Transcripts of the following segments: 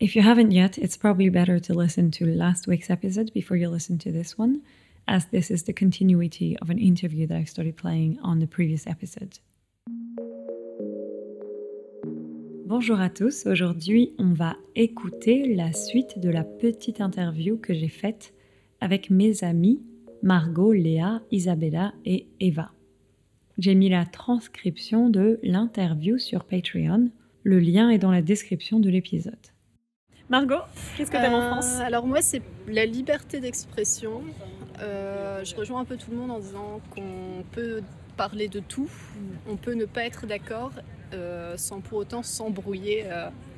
If you haven't yet, it's probably better to listen to last week's episode before you listen to this one, as this is the continuity of an interview that I started playing on the previous episode. Bonjour à tous, aujourd'hui on va écouter la suite de la petite interview que j'ai faite avec mes amis Margot, Léa, Isabella et Eva. J'ai mis la transcription de l'interview sur Patreon, le lien est dans la description de l'épisode. Margot, qu'est-ce que tu aimes en France? Euh, Alors moi, c'est la liberté d'expression. Euh, je rejoins un peu tout le monde en disant qu'on peut parler de tout, on peut ne pas être d'accord euh, sans pour autant s'embrouiller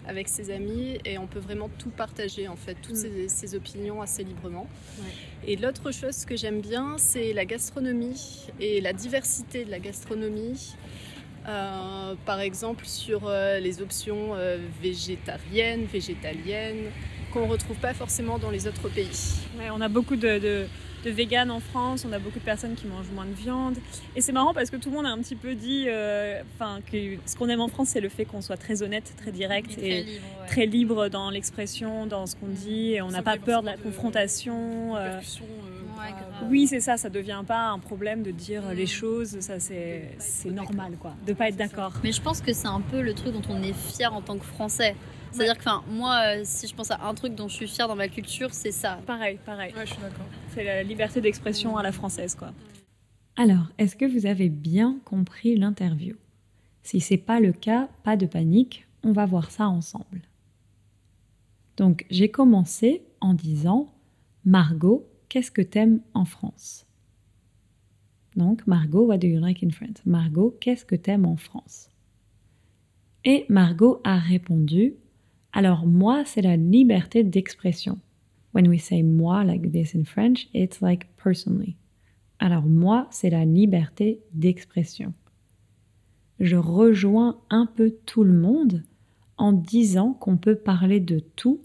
avec ses amis et on peut vraiment tout partager en fait, toutes ses, ses opinions assez librement. Et l'autre chose que j'aime bien, c'est la gastronomie et la diversité de la gastronomie. Euh, par exemple sur euh, les options euh, végétariennes, végétaliennes, qu'on ne retrouve pas forcément dans les autres pays. Ouais, on a beaucoup de, de, de véganes en France, on a beaucoup de personnes qui mangent moins de viande. Et c'est marrant parce que tout le monde a un petit peu dit euh, enfin, que ce qu'on aime en France, c'est le fait qu'on soit très honnête, très direct et, libre, ouais. très libre dans l'expression, dans ce qu'on dit. Et on n'a pas peur de la forcément de- grave. oui, c'est ça, ça devient pas un problème de dire Mm. les choses, ça c'est c'est normal quoi, de pas être d'accord. Mais je pense que c'est un peu le truc dont on est fier en tant que Français. C'est-à-dire que enfin, moi, euh, si je pense à un truc dont je suis fière dans ma culture, c'est ça. Pareil, pareil. Ouais, je suis d'accord. C'est la liberté d'expression à la française quoi. Alors, est-ce que vous avez bien compris l'interview? Si c'est pas le cas, pas de panique, on va voir ça ensemble. Donc, j'ai commencé en disant Margot, qu'est-ce que t'aimes en France? Donc, Margot, what do you like in France? Margot, qu'est-ce que t'aimes en France? Et Margot a répondu Alors, moi, c'est la liberté d'expression. When we say moi like this in French, it's like personally. Alors moi, c'est la liberté d'expression. Je rejoins un peu tout le monde en disant qu'on peut parler de tout,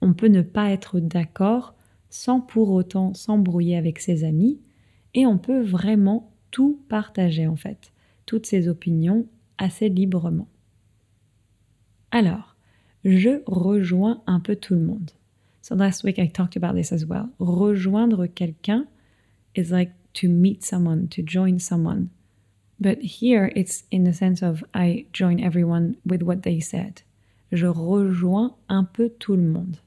on peut ne pas être d'accord sans pour autant s'embrouiller avec ses amis, et on peut vraiment tout partager en fait, toutes ses opinions assez librement. Alors, je rejoins un peu tout le monde. So last week I talked about this as well. Rejoindre quelqu'un is like to meet someone, to join someone. But here it's in the sense of I join everyone with what they said. Je rejoins un peu tout le monde.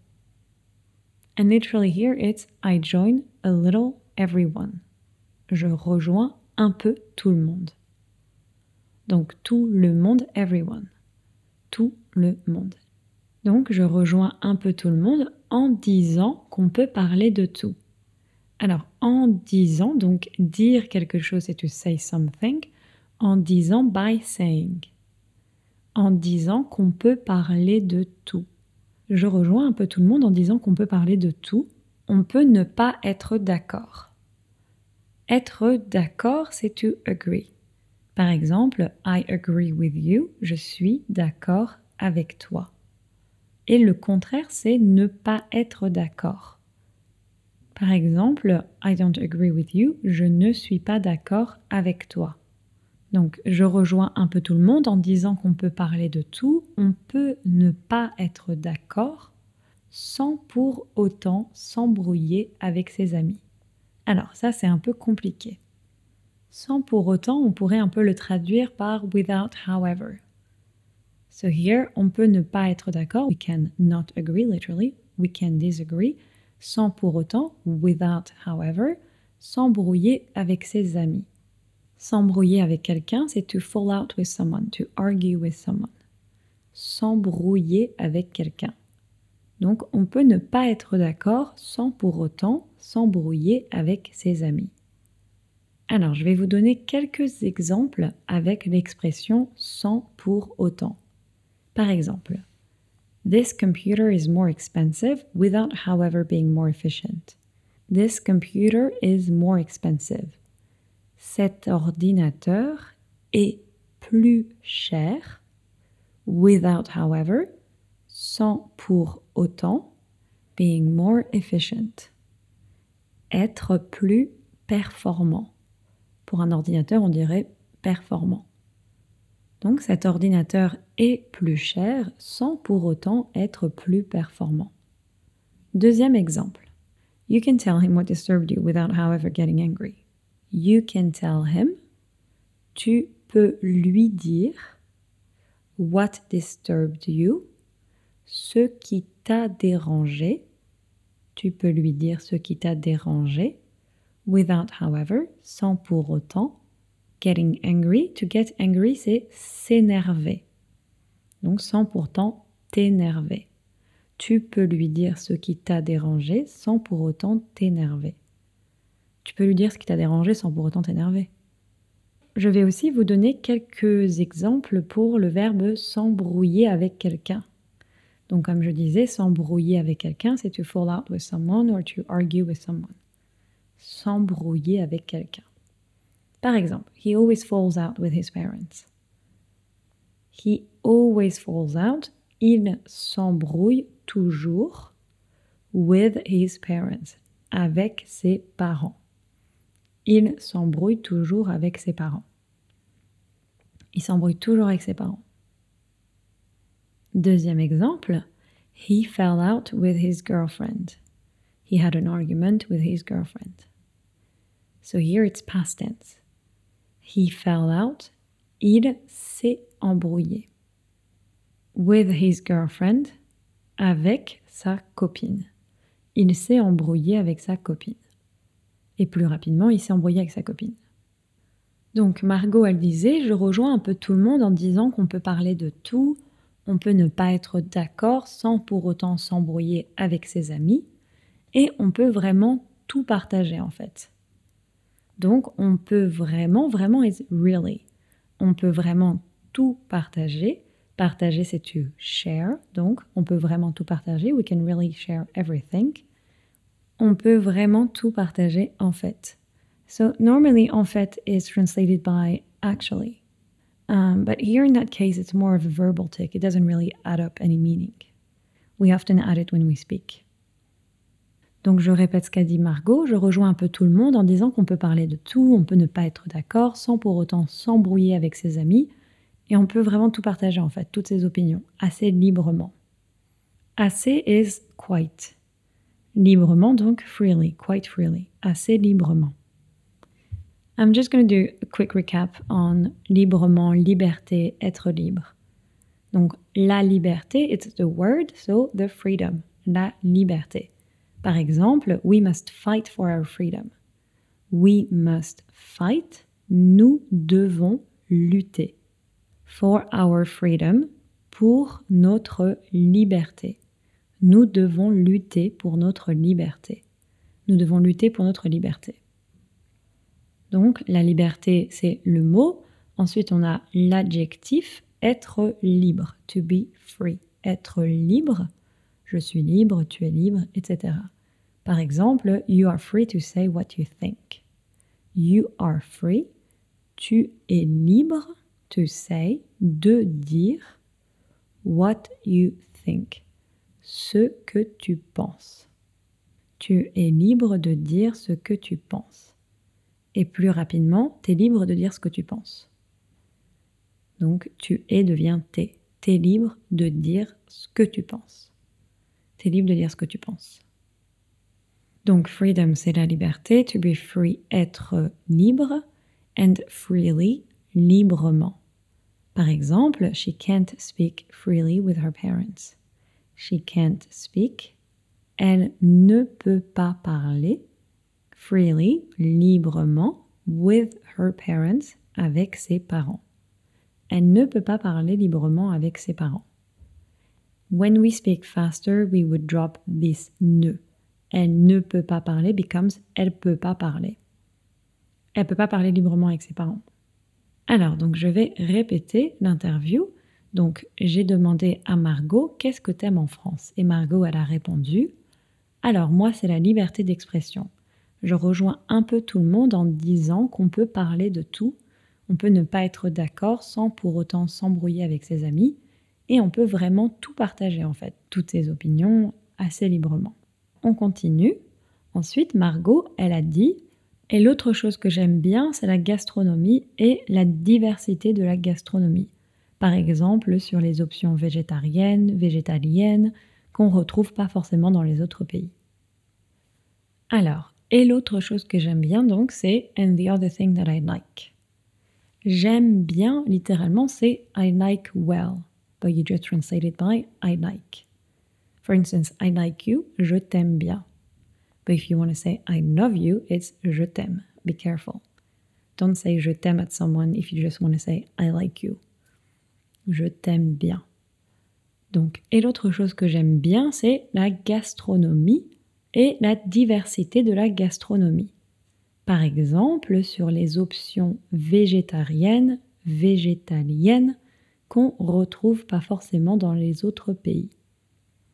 And literally here it's I join a little everyone. Je rejoins un peu tout le monde. Donc tout le monde, everyone. Tout le monde. Donc je rejoins un peu tout le monde en disant qu'on peut parler de tout. Alors en disant, donc dire quelque chose c'est to say something, en disant by saying. En disant qu'on peut parler de tout. Je rejoins un peu tout le monde en disant qu'on peut parler de tout. On peut ne pas être d'accord. Être d'accord, c'est to agree. Par exemple, I agree with you, je suis d'accord avec toi. Et le contraire, c'est ne pas être d'accord. Par exemple, I don't agree with you, je ne suis pas d'accord avec toi. Donc, je rejoins un peu tout le monde en disant qu'on peut parler de tout, on peut ne pas être d'accord sans pour autant s'embrouiller avec ses amis. Alors, ça, c'est un peu compliqué. Sans pour autant, on pourrait un peu le traduire par without however. So here, on peut ne pas être d'accord. We can not agree, literally. We can disagree. Sans pour autant, without however, s'embrouiller avec ses amis. S'embrouiller avec quelqu'un, c'est to fall out with someone, to argue with someone. S'embrouiller avec quelqu'un. Donc, on peut ne pas être d'accord sans pour autant s'embrouiller avec ses amis. Alors, je vais vous donner quelques exemples avec l'expression sans pour autant. Par exemple, This computer is more expensive without, however, being more efficient. This computer is more expensive. Cet ordinateur est plus cher without, however, sans pour autant, being more efficient. Être plus performant. Pour un ordinateur, on dirait performant. Donc cet ordinateur est plus cher sans pour autant être plus performant. Deuxième exemple. You can tell him what disturbed you without however getting angry. You can tell him. Tu peux lui dire what disturbed you. Ce qui t'a dérangé. Tu peux lui dire ce qui t'a dérangé. Without however, sans pour autant Getting angry, to get angry, c'est s'énerver. Donc sans pourtant t'énerver. Tu peux lui dire ce qui t'a dérangé sans pour autant t'énerver. Tu peux lui dire ce qui t'a dérangé sans pour autant t'énerver. Je vais aussi vous donner quelques exemples pour le verbe s'embrouiller avec quelqu'un. Donc comme je disais, s'embrouiller avec quelqu'un, c'est to fall out with someone or to argue with someone. S'embrouiller avec quelqu'un. Par exemple, he always falls out with his parents. He always falls out. Il s'embrouille toujours with his parents. Avec ses parents. Il s'embrouille toujours avec ses parents. Il s'embrouille toujours avec ses parents. Deuxième exemple, he fell out with his girlfriend. He had an argument with his girlfriend. So here it's past tense. He fell out. Il s'est embrouillé. With his girlfriend. Avec sa copine. Il s'est embrouillé avec sa copine. Et plus rapidement, il s'est embrouillé avec sa copine. Donc Margot, elle disait, je rejoins un peu tout le monde en disant qu'on peut parler de tout, on peut ne pas être d'accord sans pour autant s'embrouiller avec ses amis, et on peut vraiment tout partager en fait. Donc, on peut vraiment, vraiment, is really. On peut vraiment tout partager. Partager, c'est to share. Donc, on peut vraiment tout partager. We can really share everything. On peut vraiment tout partager en fait. So, normally, en fait is translated by actually. Um, but here in that case, it's more of a verbal tick. It doesn't really add up any meaning. We often add it when we speak. Donc je répète ce qu'a dit Margot, je rejoins un peu tout le monde en disant qu'on peut parler de tout, on peut ne pas être d'accord sans pour autant s'embrouiller avec ses amis, et on peut vraiment tout partager en fait, toutes ses opinions, assez librement. Assez is quite. Librement donc freely, quite freely, assez librement. I'm just going to do a quick recap on librement, liberté, être libre. Donc la liberté, it's the word, so the freedom, la liberté. Par exemple, we must fight for our freedom. We must fight. Nous devons lutter. For our freedom. Pour notre liberté. Nous devons lutter pour notre liberté. Nous devons lutter pour notre liberté. Donc la liberté, c'est le mot. Ensuite, on a l'adjectif être libre, to be free. Être libre, je suis libre, tu es libre, etc. Par exemple, you are free to say what you think. You are free. Tu es libre to say, de dire what you think. Ce que tu penses. Tu es libre de dire ce que tu penses. Et plus rapidement, tu es libre de dire ce que tu penses. Donc, tu es devient t'es. es libre de dire ce que tu penses. Tu es libre de dire ce que tu penses. Donc freedom, c'est la liberté. To be free, être libre. And freely, librement. Par exemple, she can't speak freely with her parents. She can't speak. Elle ne peut pas parler freely, librement, with her parents, avec ses parents. Elle ne peut pas parler librement avec ses parents. When we speak faster, we would drop this ne elle ne peut pas parler becomes elle peut pas parler. Elle peut pas parler librement avec ses parents. Alors, donc je vais répéter l'interview. Donc, j'ai demandé à Margot qu'est-ce que t'aimes en France? Et Margot, elle a répondu Alors, moi, c'est la liberté d'expression. Je rejoins un peu tout le monde en disant qu'on peut parler de tout. On peut ne pas être d'accord sans pour autant s'embrouiller avec ses amis. Et on peut vraiment tout partager, en fait, toutes ses opinions assez librement. On continue. Ensuite, Margot, elle a dit Et l'autre chose que j'aime bien, c'est la gastronomie et la diversité de la gastronomie. Par exemple, sur les options végétariennes, végétaliennes, qu'on retrouve pas forcément dans les autres pays. Alors, et l'autre chose que j'aime bien donc, c'est and the other thing that I like. J'aime bien, littéralement, c'est I like well, but you just translate it by I like. For instance, I like you, je t'aime bien. But if you want to say I love you, it's je t'aime. Be careful. Don't say je t'aime at someone if you just want to say I like you. Je t'aime bien. Donc, et l'autre chose que j'aime bien, c'est la gastronomie et la diversité de la gastronomie. Par exemple, sur les options végétariennes, végétaliennes, qu'on retrouve pas forcément dans les autres pays.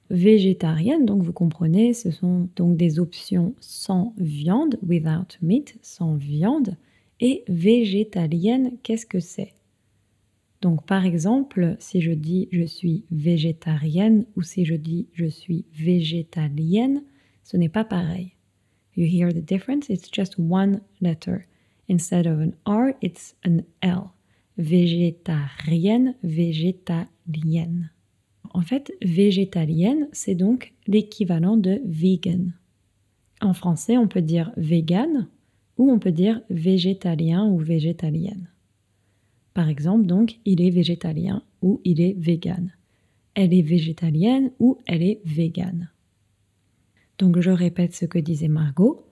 Végétarienne, donc vous comprenez, ce sont donc des options sans viande, without meat, sans viande. Et végétalienne, qu'est-ce que c'est? Donc par exemple, si je dis je suis végétarienne ou si je dis je suis végétalienne, ce n'est pas pareil. You hear the difference? It's just one letter. Instead of an R, it's an L. Végétarienne, végétalienne. En fait, végétalienne, c'est donc l'équivalent de vegan. En français, on peut dire vegan ou on peut dire végétalien ou végétalienne. Par exemple, donc, il est végétalien ou il est vegan. Elle est végétalienne ou elle est végane. Donc je répète ce que disait Margot.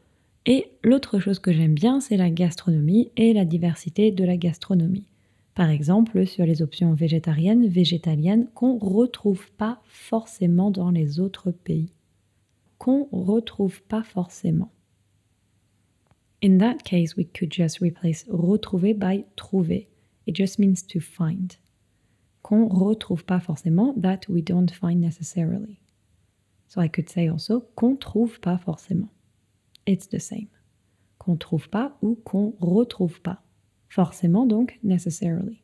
Et l'autre chose que j'aime bien, c'est la gastronomie et la diversité de la gastronomie. Par exemple, sur les options végétariennes, végétaliennes, qu'on ne retrouve pas forcément dans les autres pays. Qu'on ne retrouve pas forcément. In that case, we could just replace retrouver by trouver. It just means to find. Qu'on retrouve pas forcément, that we don't find necessarily. So I could say also qu'on trouve pas forcément. It's the same. Qu'on trouve pas ou qu'on retrouve pas. Forcément donc necessarily.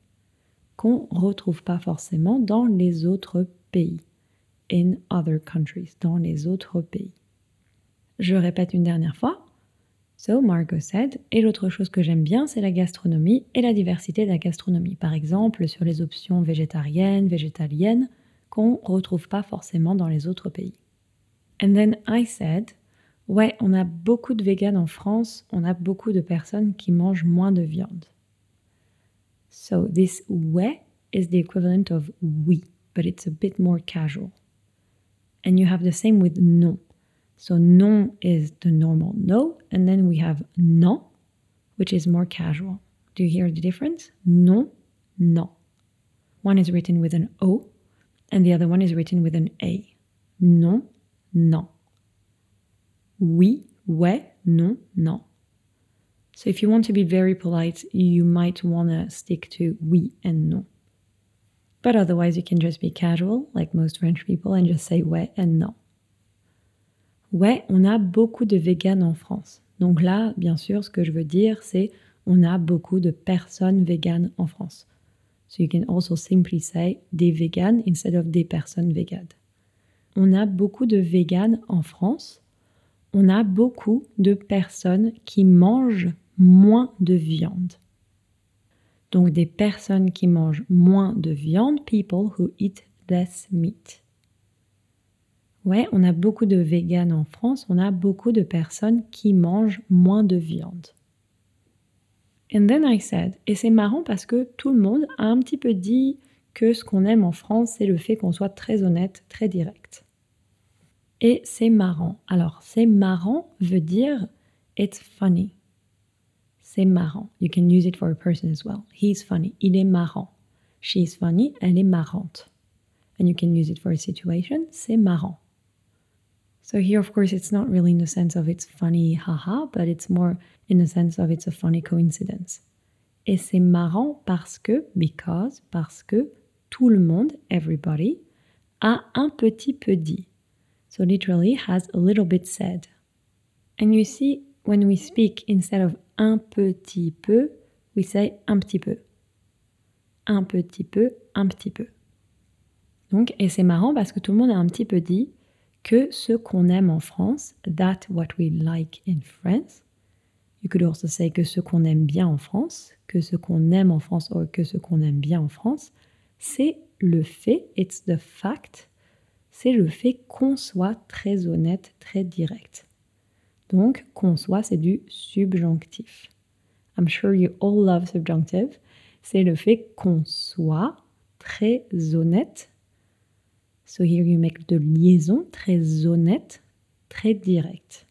Qu'on retrouve pas forcément dans les autres pays. In other countries, dans les autres pays. Je répète une dernière fois. So Margot said, et l'autre chose que j'aime bien, c'est la gastronomie et la diversité de la gastronomie. Par exemple, sur les options végétariennes, végétaliennes, qu'on retrouve pas forcément dans les autres pays. And then I said, ouais, on a beaucoup de véganes en France, on a beaucoup de personnes qui mangent moins de viande. So this ouais is the equivalent of oui, but it's a bit more casual. And you have the same with non. So non is the normal no, and then we have non, which is more casual. Do you hear the difference? Non, non. One is written with an O, and the other one is written with an A. Non, non. Oui, ouais, non, non. So if you want to be very polite, you might want to stick to oui and non. But otherwise, you can just be casual, like most French people, and just say ouais and non. Ouais, on a beaucoup de véganes en France. Donc là, bien sûr, ce que je veux dire, c'est on a beaucoup de personnes véganes en France. So you can also simply say des véganes instead of des personnes véganes on a beaucoup de véganes en France. On a beaucoup de personnes qui mangent moins de viande. Donc des personnes qui mangent moins de viande, people who eat less meat. Ouais, on a beaucoup de véganes en France, on a beaucoup de personnes qui mangent moins de viande. And then I said, et c'est marrant parce que tout le monde a un petit peu dit que ce qu'on aime en France, c'est le fait qu'on soit très honnête, très direct. Et c'est marrant. Alors, c'est marrant veut dire it's funny. C'est marrant. You can use it for a person as well. He's funny. Il est marrant. She's funny. Elle est marrante. And you can use it for a situation. C'est marrant. So here, of course, it's not really in the sense of it's funny, haha, but it's more in the sense of it's a funny coincidence. Et c'est marrant parce que, because, parce que tout le monde, everybody, a un petit peu dit. So literally has a little bit said. And you see, when we speak instead of un petit peu, we say un petit peu. Un petit peu, un petit peu. Donc, et c'est marrant parce que tout le monde a un petit peu dit que ce qu'on aime en France, that what we like in France. You could also say que ce qu'on aime bien en France, que ce qu'on aime en France ou que ce qu'on aime bien en France. c'est le fait, it's the fact, c'est le fait qu'on soit très honnête, très direct. Donc, qu'on soit, c'est du subjonctif. I'm sure you all love subjunctive. C'est le fait qu'on soit très honnête. So here you make de liaison, très honnête, très direct.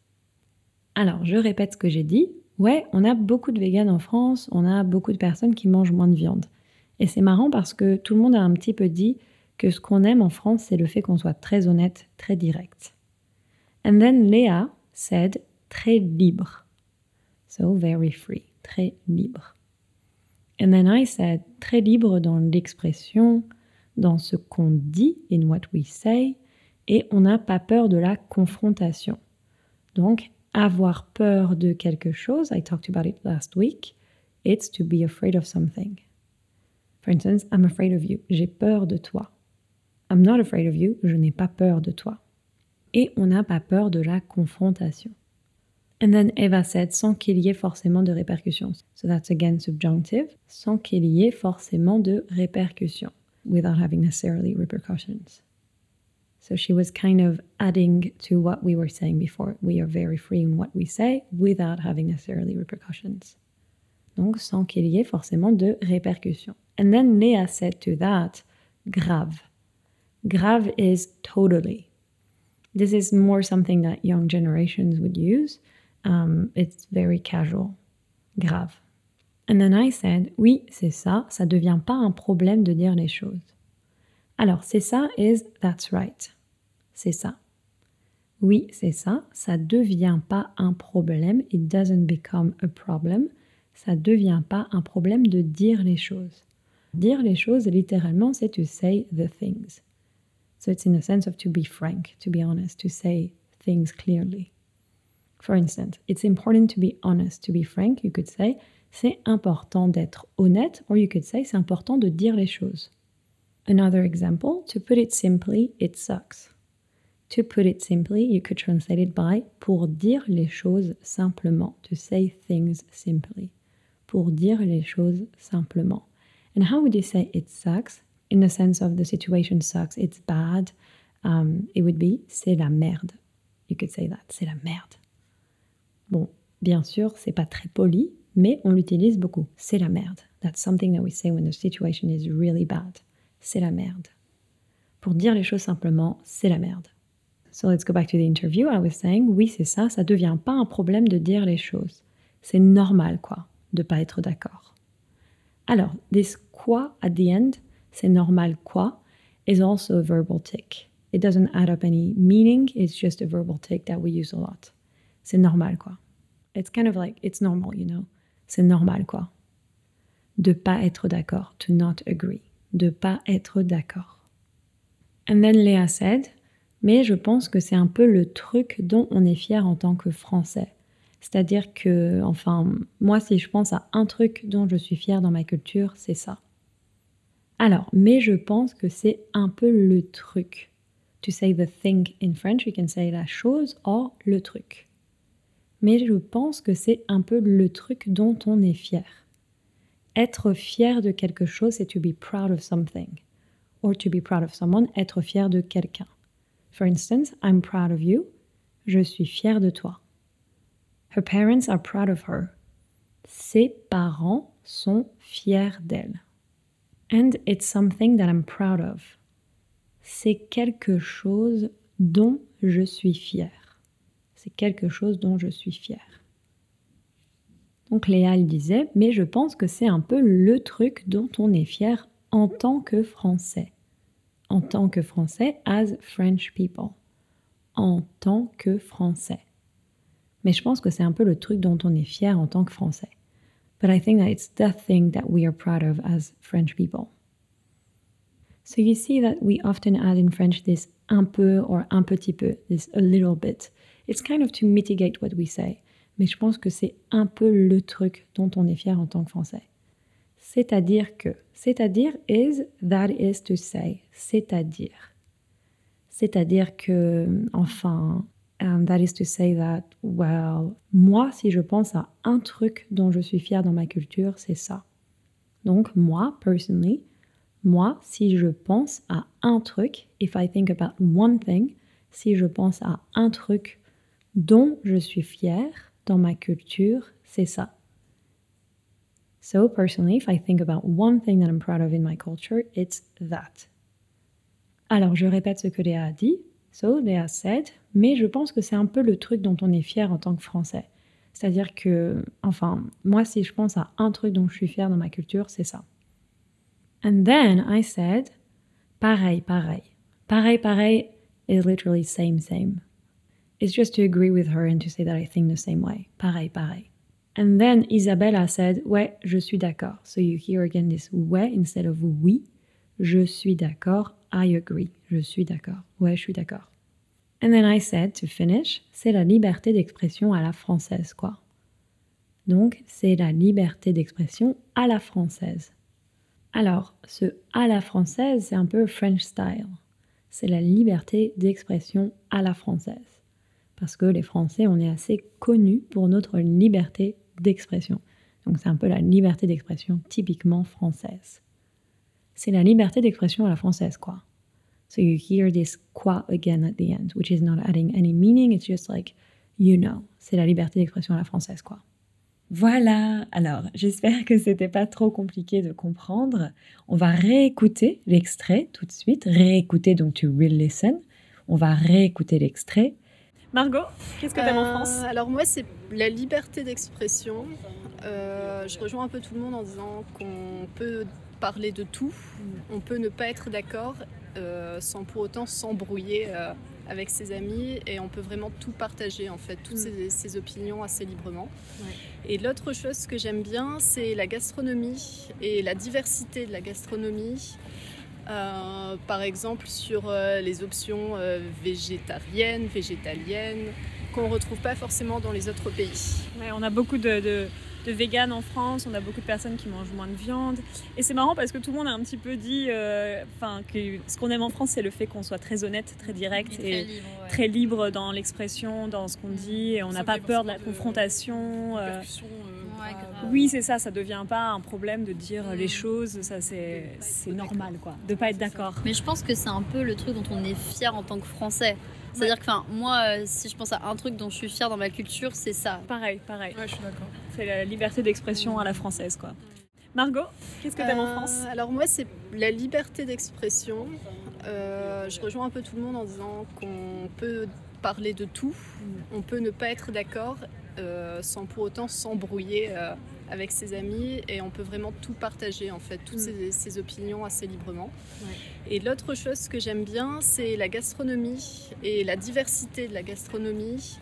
Alors, je répète ce que j'ai dit. Ouais, on a beaucoup de véganes en France, on a beaucoup de personnes qui mangent moins de viande. Et c'est marrant parce que tout le monde a un petit peu dit que ce qu'on aime en France, c'est le fait qu'on soit très honnête, très direct. And then Léa said très libre. So very free, très libre. And then I said très libre dans l'expression, dans ce qu'on dit, in what we say, et on n'a pas peur de la confrontation. Donc, avoir peur de quelque chose, I talked about it last week, it's to be afraid of something. For instance, I'm afraid of you. J'ai peur de toi. I'm not afraid of you. Je n'ai pas peur de toi. Et on n'a pas peur de la confrontation. And then Eva said, sans qu'il y ait forcément de répercussions. So that's again subjunctive, sans qu'il y ait forcément de répercussions, without having necessarily repercussions. So she was kind of adding to what we were saying before. We are very free in what we say without having necessarily repercussions. Donc, sans qu'il y ait forcément de répercussions. And then Leah said to that, grave. Grave is totally. This is more something that young generations would use. Um, it's very casual. Grave. And then I said, oui, c'est ça, ça devient pas un problème de dire les choses. Alors, c'est ça is that's right. C'est ça. Oui, c'est ça, ça devient pas un problème. It doesn't become a problem. Ça devient pas un problème de dire les choses. Dire les choses, littéralement, c'est to say the things. So it's in the sense of to be frank, to be honest, to say things clearly. For instance, it's important to be honest, to be frank, you could say, c'est important d'être honnête, or you could say, c'est important de dire les choses. Another example, to put it simply, it sucks. To put it simply, you could translate it by pour dire les choses simplement, to say things simply. Pour dire les choses simplement. And how would you say it sucks? In the sense of the situation sucks, it's bad. Um, it would be c'est la merde. You could say that, c'est la merde. Bon, bien sûr, c'est pas très poli, mais on l'utilise beaucoup. C'est la merde. That's something that we say when the situation is really bad. C'est la merde. Pour dire les choses simplement, c'est la merde. So let's go back to the interview. I was saying, oui, c'est ça, ça devient pas un problème de dire les choses. C'est normal, quoi, de pas être d'accord. Alors, this quoi at the end, c'est normal quoi, is also a verbal tick. It doesn't add up any meaning, it's just a verbal tick that we use a lot. C'est normal, quoi. It's kind of like, it's normal, you know. C'est normal, quoi. De pas être d'accord, to not agree. De pas être d'accord. And then Léa said, mais je pense que c'est un peu le truc dont on est fier en tant que Français. C'est-à-dire que, enfin, moi, si je pense à un truc dont je suis fière dans ma culture, c'est ça. Alors, mais je pense que c'est un peu le truc. To say the thing in French, you can say la chose or le truc. Mais je pense que c'est un peu le truc dont on est fier. Être fier de quelque chose, c'est to be proud of something. Or to be proud of someone, être fier de quelqu'un. For instance, I'm proud of you. Je suis fier de toi. Her parents are proud of her. Ses parents sont fiers d'elle. And it's something that I'm proud of. C'est quelque chose dont je suis fier. C'est quelque chose dont je suis fier. Donc Léa elle disait, mais je pense que c'est un peu le truc dont on est fier en tant que Français. En tant que Français, as French people. En tant que Français. Mais je pense que c'est un peu le truc dont on est fier en tant que Français. But I think that it's the thing that we are proud of as French people. So you see that we often add in French this un peu or un petit peu, this a little bit. It's kind of to mitigate what we say. Mais je pense que c'est un peu le truc dont on est fier en tant que Français. C'est-à-dire que. C'est-à-dire is, that is to say. C'est-à-dire. C'est-à-dire que, enfin, um, that is to say that, well, moi, si je pense à un truc dont je suis fière dans ma culture, c'est ça. Donc, moi, personally, moi, si je pense à un truc, if I think about one thing, si je pense à un truc dont je suis fière dans ma culture, c'est ça. So, personally, if I think about one thing that I'm proud of in my culture, it's that. Alors, je répète ce que Léa a dit. So, Léa said, mais je pense que c'est un peu le truc dont on est fier en tant que Français. C'est-à-dire que, enfin, moi, si je pense à un truc dont je suis fière dans ma culture, c'est ça. And then I said, pareil, pareil. Pareil, pareil is literally same, same. It's just to agree with her and to say that I think the same way. Pareil, pareil. And then Isabella said, ouais, je suis d'accord. So you hear again this ouais instead of oui. Je suis d'accord. I agree. Je suis d'accord. Ouais, je suis d'accord. And then I said, to finish, c'est la liberté d'expression à la française, quoi. Donc, c'est la liberté d'expression à la française. Alors, ce à la française, c'est un peu French style. C'est la liberté d'expression à la française. Parce que les Français, on est assez connus pour notre liberté d'expression. Donc c'est un peu la liberté d'expression typiquement française. C'est la liberté d'expression à la française, quoi. So you hear this quoi again at the end, which is not adding any meaning, it's just like, you know. C'est la liberté d'expression à la française, quoi. Voilà, alors j'espère que c'était pas trop compliqué de comprendre. On va réécouter l'extrait tout de suite, réécouter donc to re-listen. On va réécouter l'extrait Margot, qu'est-ce que tu aimes en France euh, Alors moi, c'est la liberté d'expression. Euh, je rejoins un peu tout le monde en disant qu'on peut parler de tout, on peut ne pas être d'accord euh, sans pour autant s'embrouiller avec ses amis et on peut vraiment tout partager en fait, toutes mm. ses, opinions assez librement. Et l'autre chose que j'aime bien, c'est la gastronomie et la diversité de la gastronomie. Euh, par exemple sur euh, les options euh, végétariennes, végétaliennes, qu'on ne retrouve pas forcément dans les autres pays. on a beaucoup de, de, de en France, on a beaucoup de personnes qui mangent moins de viande. Et c'est marrant parce que tout le monde a un petit peu dit enfin que ce qu'on aime en France, c'est le fait qu'on soit très honnête, très direct et, très, libre, dans l'expression, dans ce qu'on dit. Et on n'a pas peur de la confrontation. Oui, c'est ça, ça devient pas un problème de dire les choses, ça c'est normal quoi, de pas être d'accord. Mais je pense que c'est un peu le truc dont on est fier en tant que Français. C'est-à-dire que moi, euh, si je pense à un truc dont je suis fière dans ma culture, c'est ça. Pareil, pareil. Ouais, je suis d'accord. C'est la liberté d'expression à la française quoi. Margot, qu'est-ce que tu aimes en France? euh, Alors moi, c'est la liberté d'expression. Euh, je rejoins un peu tout le monde en disant qu'on peut parler de tout, on peut ne pas être d'accord sans pour autant s'embrouiller avec ses amis et on peut vraiment tout partager en fait, toutes mm. ses, opinions assez librement. Et l'autre chose que j'aime bien, c'est la gastronomie et la diversité de la gastronomie.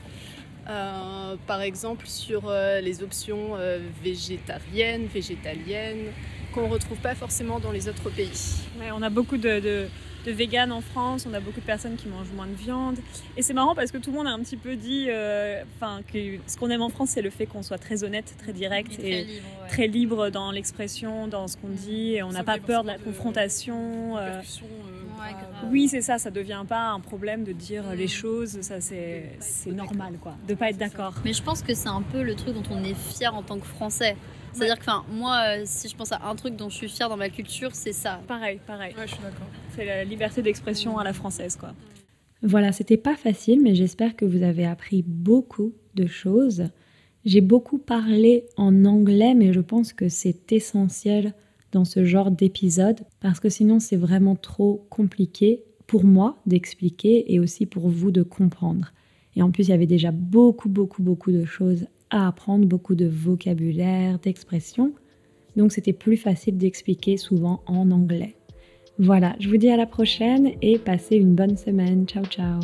Euh, par exemple sur euh, les options euh, végétariennes, végétaliennes, qu'on ne retrouve pas forcément dans les autres pays. on a beaucoup de de vegan en France, on a beaucoup de personnes qui mangent moins de viande. Et c'est marrant parce que tout le monde a un petit peu dit, euh, enfin, que ce qu'on aime en France, c'est le fait qu'on soit très honnête, très direct et, très, libre, dans l'expression, dans ce qu'on dit, et on n'a pas peur de la confrontation. Euh. Euh, oui, c'est ça, ça devient pas un problème de dire les choses, ça c'est normal quoi, de pas être d'accord. Mais je pense que c'est un peu le truc dont on est fier en tant que Français. C'est-à-dire que moi, si je pense à un truc dont je suis fière dans ma culture, c'est ça. Pareil, pareil. Ouais, je suis d'accord. C'est la liberté d'expression à la française, quoi. Voilà, c'était pas facile, mais j'espère que vous avez appris beaucoup de choses. J'ai beaucoup parlé en anglais, mais je pense que c'est essentiel dans ce genre d'épisode parce que sinon c'est vraiment trop compliqué pour moi d'expliquer et aussi pour vous de comprendre. Et en plus, il y avait déjà beaucoup, beaucoup, beaucoup de choses à apprendre beaucoup de vocabulaire, d'expression, donc c'était plus facile d'expliquer souvent en anglais. Voilà, je vous dis à la prochaine et passez une bonne semaine. Ciao ciao